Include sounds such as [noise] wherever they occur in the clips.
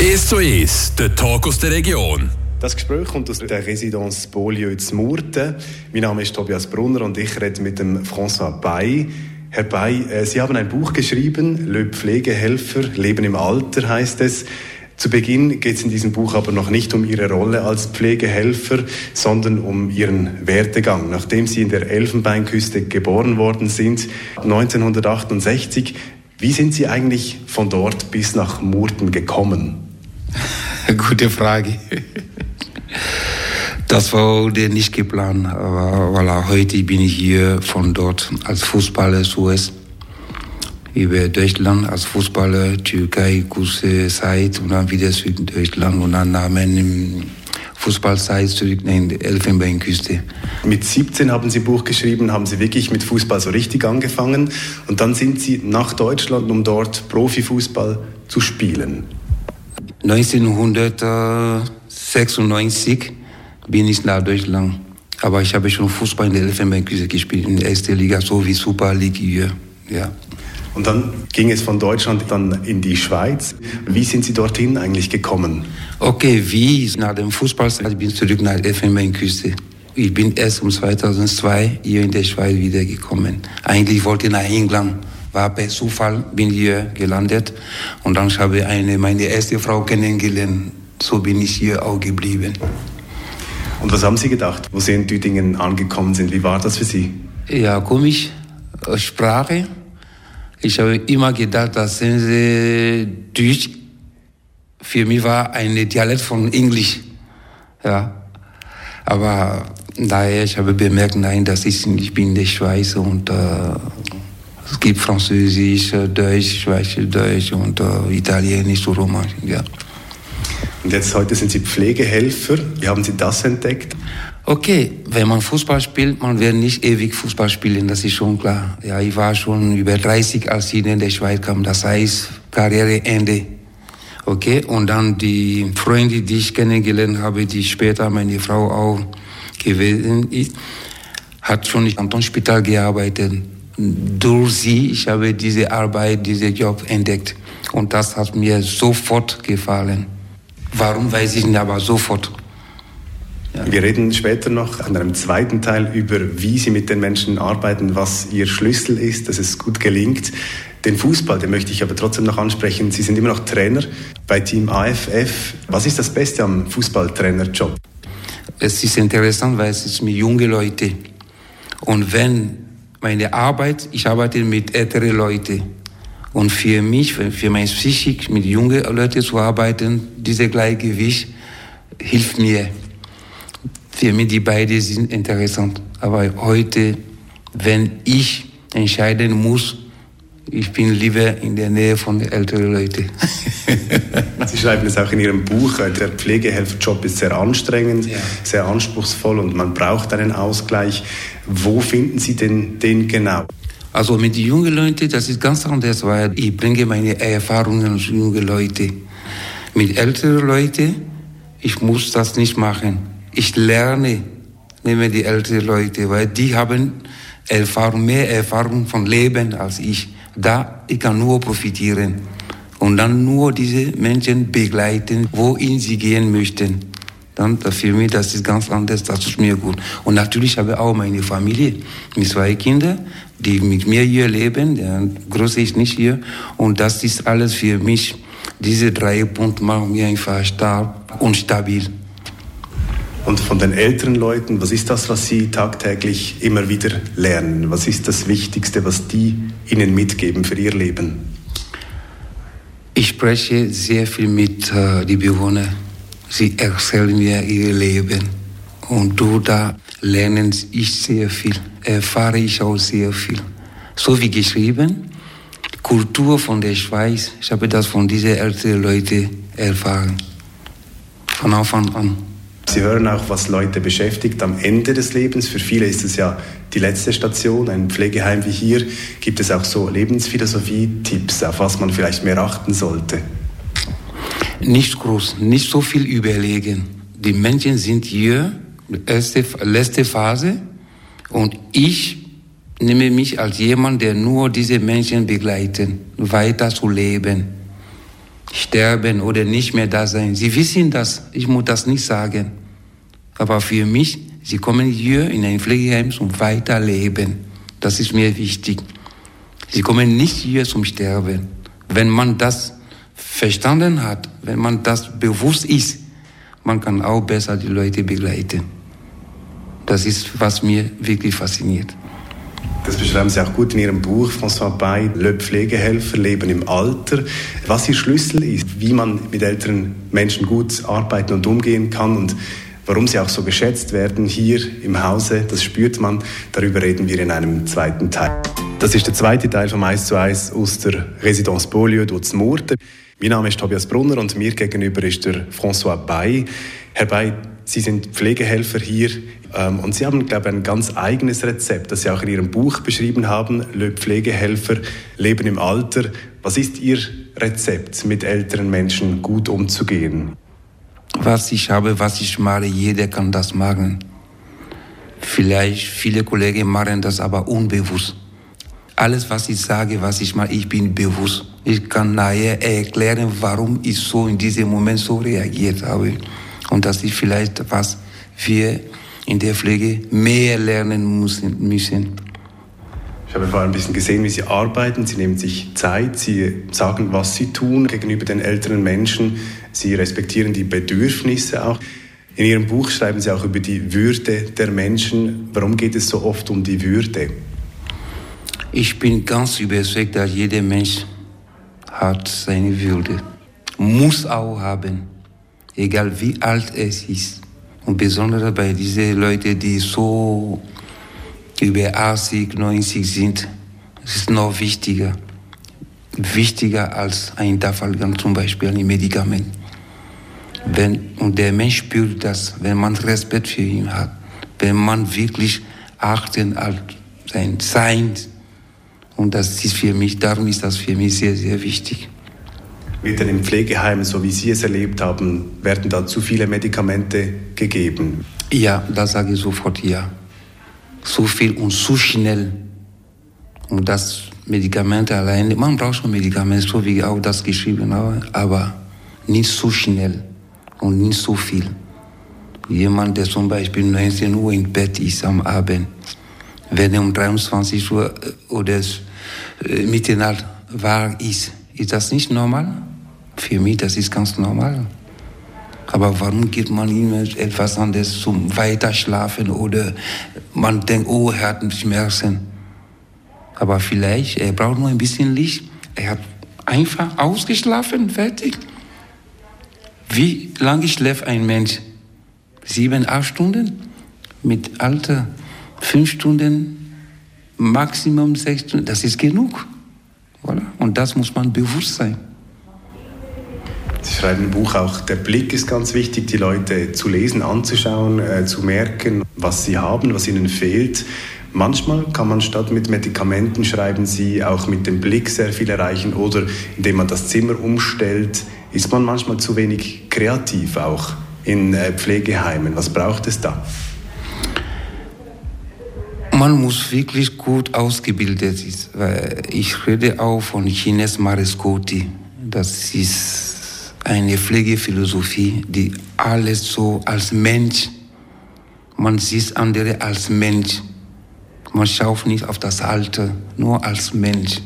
1 zu 1, der Talk aus der Region. Das Gespräch kommt aus der Residenz Polio in Murten. Mein Name ist Tobias Brunner und ich rede mit dem François Bay. Herr Bay, äh, Sie haben ein Buch geschrieben, Le Pflegehelfer, Leben im Alter heißt es. Zu Beginn geht es in diesem Buch aber noch nicht um Ihre Rolle als Pflegehelfer, sondern um Ihren Werdegang. Nachdem Sie in der Elfenbeinküste geboren worden sind, 1968, wie sind Sie eigentlich von dort bis nach Murten gekommen? [laughs] Gute Frage. Das wurde nicht geplant, aber voilà, heute bin ich hier von dort als Fußballer US über Deutschland als Fußballer, Türkei, kurze Zeit und dann wieder zurück Deutschland und dann nahmen im Fußballzeit zurück in die Elfenbeinküste. Mit 17 haben Sie ein Buch geschrieben, haben Sie wirklich mit Fußball so richtig angefangen und dann sind Sie nach Deutschland, um dort Profifußball zu spielen. 1996 bin ich nach Deutschland. Aber ich habe schon Fußball in der Elfenbeinküste gespielt, in der ersten Liga, so wie Super League hier. Ja. Und dann ging es von Deutschland dann in die Schweiz. Wie sind Sie dorthin eigentlich gekommen? Okay, wie nach dem Fußball ich bin zurück nach der Elfenbeinküste. Ich bin erst um 2002 hier in der Schweiz wiedergekommen. Eigentlich wollte ich nach England war per Zufall, bin hier gelandet und dann habe ich eine, meine erste Frau kennengelernt. So bin ich hier auch geblieben. Und was haben Sie gedacht, wo Sie in Düdingen angekommen sind? Wie war das für Sie? Ja, komisch. Sprache. Ich habe immer gedacht, dass sie Deutsch für mich war ein Dialekt von Englisch. Ja. Aber daher, ich habe bemerkt, nein, das ist, ich bin in der Schweiz und äh, es gibt Französisch, Deutsch, Schweizerdeutsch und äh, Italienisch und Romanisch, ja. Und jetzt heute sind Sie Pflegehelfer. Wie haben Sie das entdeckt? Okay, wenn man Fußball spielt, man wird nicht ewig Fußball spielen, das ist schon klar. Ja, ich war schon über 30, als ich in der Schweiz kam. Das heißt, Karriereende. Okay, und dann die Freunde, die ich kennengelernt habe, die später meine Frau auch gewesen ist, hat schon im Kantonsspital gearbeitet durch sie, ich habe diese Arbeit, diesen Job entdeckt. Und das hat mir sofort gefallen. Warum weiß ich nicht, aber sofort. Ja. Wir reden später noch an einem zweiten Teil über, wie Sie mit den Menschen arbeiten, was Ihr Schlüssel ist, dass es gut gelingt. Den Fußball, den möchte ich aber trotzdem noch ansprechen. Sie sind immer noch Trainer bei Team AFF. Was ist das Beste am Fußballtrainerjob? Es ist interessant, weil es ist mit jungen Leuten. Und wenn meine Arbeit, ich arbeite mit älteren Leuten. Und für mich, für meine Psychik, mit jungen Leuten zu arbeiten, dieses Gleichgewicht hilft mir. Für mich, die beiden sind interessant. Aber heute, wenn ich entscheiden muss, ich bin lieber in der Nähe von älteren Leuten. [laughs] Sie schreiben es auch in Ihrem Buch, der Pflegehelferjob ist sehr anstrengend, ja. sehr anspruchsvoll und man braucht einen Ausgleich. Wo finden Sie denn den genau? Also mit den jungen Leuten, das ist ganz anders, weil ich bringe meine Erfahrungen als junge Leute. Mit älteren Leuten, ich muss das nicht machen. Ich lerne nehme die älteren Leute, weil die haben Erfahrung, mehr Erfahrung von Leben als ich da ich kann nur profitieren und dann nur diese Menschen begleiten, wohin sie gehen möchten. Dann für mich, das ist ganz anders, das ist mir gut. Und natürlich habe ich auch meine Familie mit zwei Kindern, die mit mir hier leben. Der Große ist nicht hier. Und das ist alles für mich. Diese drei Punkte machen mich einfach stark und stabil. Und von den älteren Leuten, was ist das, was Sie tagtäglich immer wieder lernen? Was ist das Wichtigste, was die Ihnen mitgeben für Ihr Leben? Ich spreche sehr viel mit äh, den Bewohnern. Sie erzählen mir ihr Leben. Und du da lernen ich sehr viel, erfahre ich auch sehr viel. So wie geschrieben, Kultur von der Schweiz, ich habe das von diesen älteren Leuten erfahren. Von Anfang an. Sie hören auch, was Leute beschäftigt am Ende des Lebens. Für viele ist es ja die letzte Station, ein Pflegeheim wie hier. Gibt es auch so Lebensphilosophie-Tipps, auf was man vielleicht mehr achten sollte? Nicht groß, nicht so viel überlegen. Die Menschen sind hier, erste, letzte Phase, und ich nehme mich als jemand, der nur diese Menschen begleitet, weiter zu leben. sterben oder nicht mehr da sein. Sie wissen das, ich muss das nicht sagen. Aber für mich, sie kommen hier in ein Pflegeheim zum Weiterleben. Das ist mir wichtig. Sie kommen nicht hier zum Sterben. Wenn man das verstanden hat, wenn man das bewusst ist, man kann auch besser die Leute begleiten. Das ist, was mir wirklich fasziniert. Das beschreiben Sie auch gut in Ihrem Buch, François Bay, Le Pflegehelfer, Leben im Alter. Was Ihr Schlüssel ist, wie man mit älteren Menschen gut arbeiten und umgehen kann und warum sie auch so geschätzt werden hier im Hause, das spürt man. Darüber reden wir in einem zweiten Teil. Das ist der zweite Teil vom 1 zu 1 aus der Residence Beaulieu Murten. Mein Name ist Tobias Brunner und mir gegenüber ist der François Bay. Herr Bay, Sie sind Pflegehelfer hier ähm, und Sie haben, glaube ich, ein ganz eigenes Rezept, das Sie auch in Ihrem Buch beschrieben haben, Le Pflegehelfer, Leben im Alter. Was ist Ihr Rezept, mit älteren Menschen gut umzugehen? Was ich habe, was ich mache, jeder kann das machen. Vielleicht viele Kollegen machen das aber unbewusst. Alles, was ich sage, was ich mache, ich bin bewusst. Ich kann nachher erklären, warum ich so in diesem Moment so reagiert habe. Und dass ich vielleicht, was wir in der Pflege mehr lernen müssen. Ich habe vorhin ein bisschen gesehen, wie Sie arbeiten. Sie nehmen sich Zeit, Sie sagen, was Sie tun gegenüber den älteren Menschen. Sie respektieren die Bedürfnisse auch. In Ihrem Buch schreiben Sie auch über die Würde der Menschen. Warum geht es so oft um die Würde? Ich bin ganz überzeugt, dass jeder Mensch hat seine Würde. Muss auch haben, egal wie alt es ist. Und besonders bei diesen Leuten, die so über 80, 90 sind, ist es noch wichtiger. Wichtiger als ein Dafalgang, zum Beispiel ein Medikament. Wenn, und der Mensch spürt das, wenn man Respekt für ihn hat, wenn man wirklich achten auf sein Sein und das ist für mich, darum ist das für mich sehr, sehr wichtig. Wird denn im Pflegeheim, so wie Sie es erlebt haben, werden da zu viele Medikamente gegeben? Ja, da sage ich sofort ja. Zu viel und zu schnell. Und das Medikamente alleine, man braucht schon Medikamente, so wie ich auch das geschrieben habe, aber nicht so schnell und nicht so viel. Jemand, der zum Beispiel 19 Uhr im Bett ist am Abend, wenn er um 23 Uhr äh, oder äh, Mitternacht war, ist. Ist das nicht normal? Für mich, das ist ganz normal. Aber warum gibt man ihm etwas anderes zum Weiterschlafen oder man denkt, oh, er hat Schmerzen. Aber vielleicht, er braucht nur ein bisschen Licht. Er hat einfach ausgeschlafen, fertig. Wie lange schläft ein Mensch? Sieben, acht Stunden? Mit Alter fünf Stunden Maximum sechs Stunden, das ist genug. Voilà. Und das muss man bewusst sein. Sie schreiben im Buch auch, der Blick ist ganz wichtig, die Leute zu lesen, anzuschauen, äh, zu merken, was sie haben, was ihnen fehlt. Manchmal kann man statt mit Medikamenten, schreiben Sie, auch mit dem Blick sehr viel erreichen oder indem man das Zimmer umstellt, ist man manchmal zu wenig kreativ auch in äh, Pflegeheimen. Was braucht es da? man muss wirklich gut ausgebildet sein. Ich rede auch von Chines Marescotti. Das ist eine Pflegephilosophie, die alles so als Mensch, man sieht andere als Mensch. Man schaut nicht auf das Alter, nur als Mensch.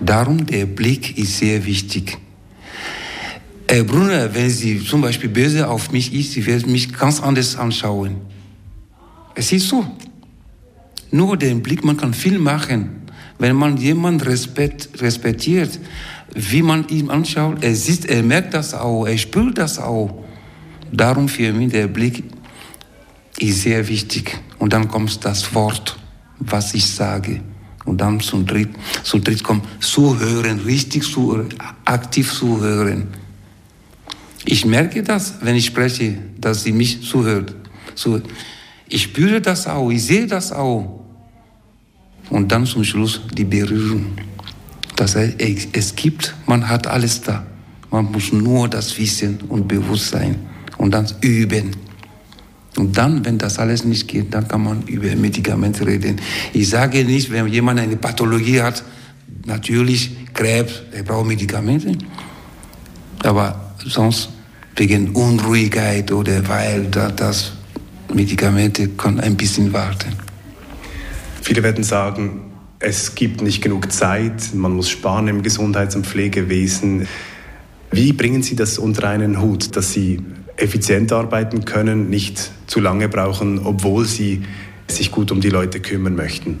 Darum der Blick ist sehr wichtig. Herr Brunner, wenn Sie zum Beispiel böse auf mich ist, Sie werden mich ganz anders anschauen. Es ist so. Nur den Blick, man kann viel machen. Wenn man jemanden respekt, respektiert, wie man ihn anschaut, er sieht, er merkt das auch, er spürt das auch. Darum für mich der Blick ist sehr wichtig. Und dann kommt das Wort, was ich sage. Und dann zum Dritt, zum Dritt kommt zuhören, richtig zuhören, aktiv zuhören. Ich merke das, wenn ich spreche, dass sie mich zuhört. Ich spüre das auch, ich sehe das auch. Und dann zum Schluss die Berührung. Das heißt, es gibt, man hat alles da. Man muss nur das Wissen und Bewusstsein und dann üben. Und dann, wenn das alles nicht geht, dann kann man über Medikamente reden. Ich sage nicht, wenn jemand eine Pathologie hat, natürlich Krebs, er braucht Medikamente. Aber sonst wegen Unruhigkeit oder weil das Medikamente können ein bisschen warten. Viele werden sagen, es gibt nicht genug Zeit, man muss sparen im Gesundheits- und Pflegewesen. Wie bringen Sie das unter einen Hut, dass Sie effizient arbeiten können, nicht zu lange brauchen, obwohl Sie sich gut um die Leute kümmern möchten?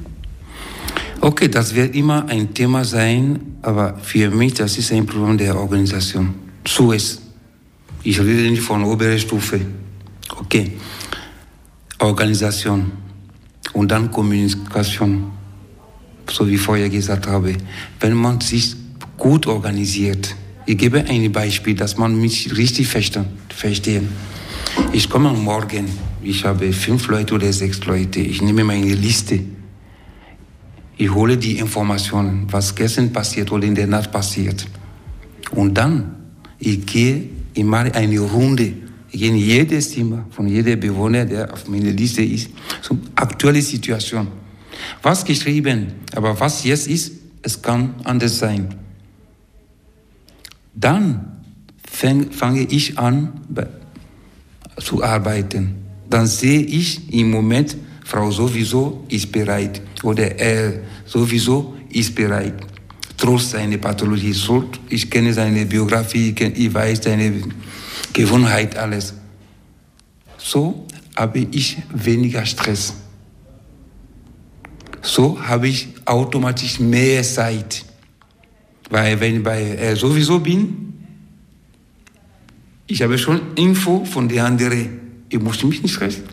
Okay, das wird immer ein Thema sein, aber für mich das ist ein Problem der Organisation. So ist. Ich rede nicht von oberer Stufe. Okay. Organisation und dann Kommunikation so wie ich vorher gesagt habe, wenn man sich gut organisiert, ich gebe ein Beispiel, dass man mich richtig versteht. Ich komme morgen, ich habe fünf Leute oder sechs Leute, ich nehme meine Liste, ich hole die Informationen, was gestern passiert oder in der Nacht passiert. Und dann, ich gehe, ich mache eine Runde, ich gehe in jedes Zimmer von jedem Bewohner, der auf meiner Liste ist, zur aktuellen Situation was geschrieben, aber was jetzt ist, es kann anders sein. Dann fange ich an zu arbeiten. Dann sehe ich im Moment, Frau sowieso ist bereit oder er sowieso ist bereit. Trotz seiner Pathologie, ich kenne seine Biografie, ich weiß seine Gewohnheit, alles. So habe ich weniger Stress. So habe ich automatisch mehr Zeit. Weil wenn ich bei er sowieso bin, ich habe schon Info von den anderen. Ich muss mich nicht stressen.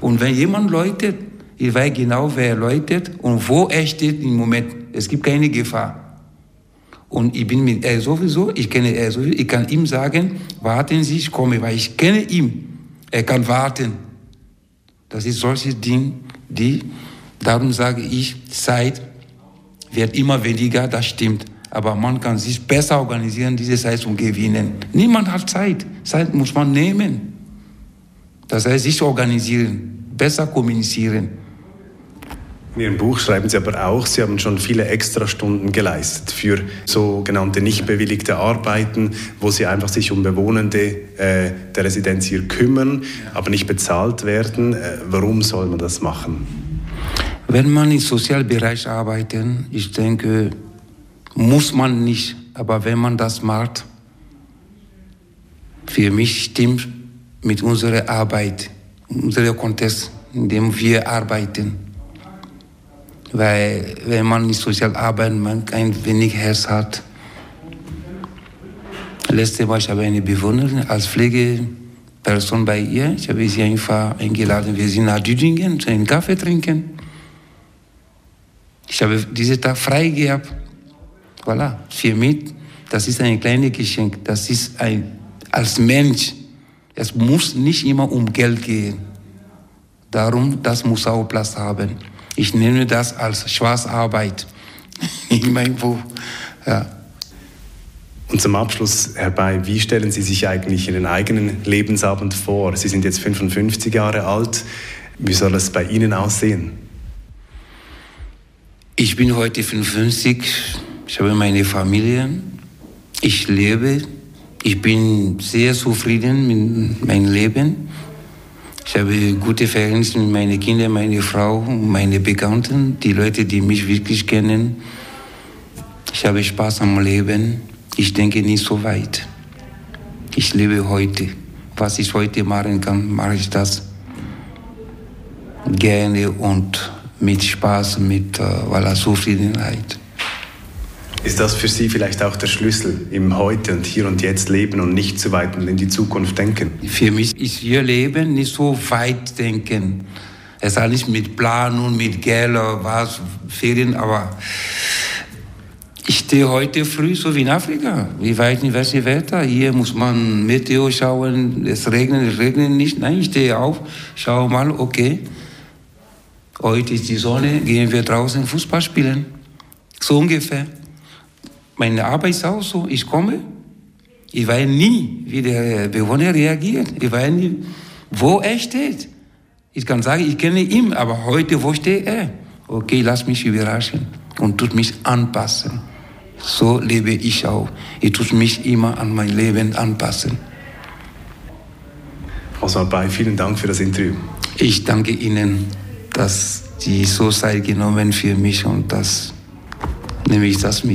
Und wenn jemand läutet, ich weiß genau, wer läutet und wo er steht im Moment. Es gibt keine Gefahr. Und ich bin mit er sowieso, ich kenne er sowieso, ich kann ihm sagen, warten Sie, ich komme, weil ich kenne ihn. Er kann warten. Das ist solche Dinge, die Darum sage ich, Zeit wird immer weniger, das stimmt. Aber man kann sich besser organisieren, diese Zeit zu gewinnen. Niemand hat Zeit. Zeit muss man nehmen. Das heißt, sich organisieren, besser kommunizieren. In Ihrem Buch schreiben Sie aber auch, Sie haben schon viele Extrastunden geleistet für sogenannte nicht bewilligte Arbeiten, wo Sie einfach sich um Bewohnende äh, der Residenz hier kümmern, aber nicht bezahlt werden. Äh, warum soll man das machen? Wenn man im Sozialbereich arbeitet, ich denke, muss man nicht, aber wenn man das macht, für mich stimmt mit unserer Arbeit, unserem Kontext, in dem wir arbeiten. Weil wenn man nicht sozial arbeitet, man ein wenig Herz hat. Letzte Mal ich habe eine Bewohnerin als Pflegeperson bei ihr. Ich habe sie einfach eingeladen. Wir sind nach Düdingen, einen Kaffee trinken. Ich habe diesen Tag frei gehabt. Voilà, für mich, das ist ein kleines Geschenk. Das ist ein, als Mensch, es muss nicht immer um Geld gehen. Darum, das muss auch Platz haben. Ich nenne das als Schwarzarbeit in meinem Buch. Ja. Und zum Abschluss, Herr Bay, wie stellen Sie sich eigentlich Ihren eigenen Lebensabend vor? Sie sind jetzt 55 Jahre alt. Wie soll es bei Ihnen aussehen? Ich bin heute 55, ich habe meine Familie, ich lebe, ich bin sehr zufrieden mit meinem Leben. Ich habe gute Verhältnisse mit meinen Kindern, meine Frau, meine Bekannten, die Leute, die mich wirklich kennen. Ich habe Spaß am Leben. Ich denke nicht so weit. Ich lebe heute. Was ich heute machen kann, mache ich das gerne und mit Spaß, mit äh, voilà, Zufriedenheit. Ist das für Sie vielleicht auch der Schlüssel im Heute und Hier und Jetzt leben und nicht zu weit in die Zukunft denken? Für mich ist Ihr Leben nicht so weit denken. Es hat nicht mit Planung, mit Geld was, Ferien, aber ich stehe heute früh so wie in Afrika. Ich weiß nicht, welches Wetter. Hier muss man Meteo schauen, es regnet, es regnet nicht. Nein, ich stehe auf, schaue mal, okay, Heute ist die Sonne, gehen wir draußen Fußball spielen. So ungefähr meine Arbeit ist auch so, ich komme, ich weiß nie, wie der Bewohner reagiert, ich weiß nie, wo er steht. Ich kann sagen, ich kenne ihn, aber heute, wo steht er? Okay, lass mich überraschen und tut mich anpassen. So lebe ich auch. Ich tue mich immer an mein Leben anpassen. Frau Bay, vielen Dank für das Interview. Ich danke Ihnen, dass Sie so Zeit genommen für mich und das nehme ich das mit.